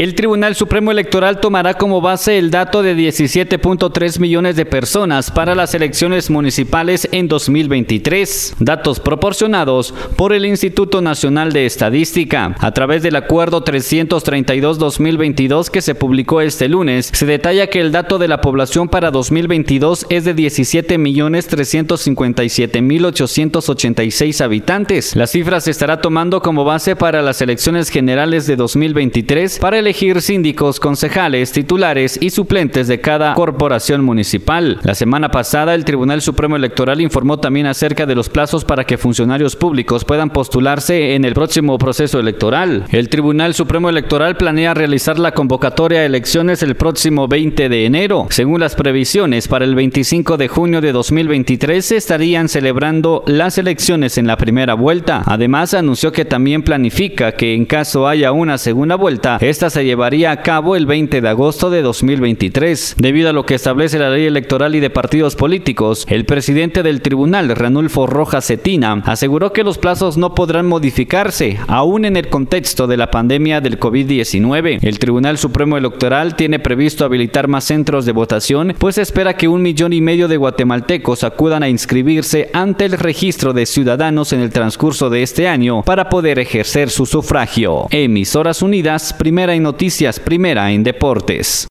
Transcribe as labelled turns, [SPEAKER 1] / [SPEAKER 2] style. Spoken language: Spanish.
[SPEAKER 1] El Tribunal Supremo Electoral tomará como base el dato de 17.3 millones de personas para las elecciones municipales en 2023, datos proporcionados por el Instituto Nacional de Estadística. A través del Acuerdo 332-2022 que se publicó este lunes, se detalla que el dato de la población para 2022 es de 17.357.886 habitantes. La cifra se estará tomando como base para las elecciones generales de 2023 para el elegir síndicos, concejales, titulares y suplentes de cada corporación municipal. La semana pasada, el Tribunal Supremo Electoral informó también acerca de los plazos para que funcionarios públicos puedan postularse en el próximo proceso electoral. El Tribunal Supremo Electoral planea realizar la convocatoria a elecciones el próximo 20 de enero. Según las previsiones, para el 25 de junio de 2023 se estarían celebrando las elecciones en la primera vuelta. Además, anunció que también planifica que en caso haya una segunda vuelta, esta se llevaría a cabo el 20 de agosto de 2023. Debido a lo que establece la ley electoral y de partidos políticos, el presidente del tribunal, Ranulfo Rojas Cetina, aseguró que los plazos no podrán modificarse, aún en el contexto de la pandemia del COVID-19. El Tribunal Supremo Electoral tiene previsto habilitar más centros de votación, pues espera que un millón y medio de guatemaltecos acudan a inscribirse ante el registro de ciudadanos en el transcurso de este año para poder ejercer su sufragio. Emisoras Unidas, primera en noticias, primera en deportes.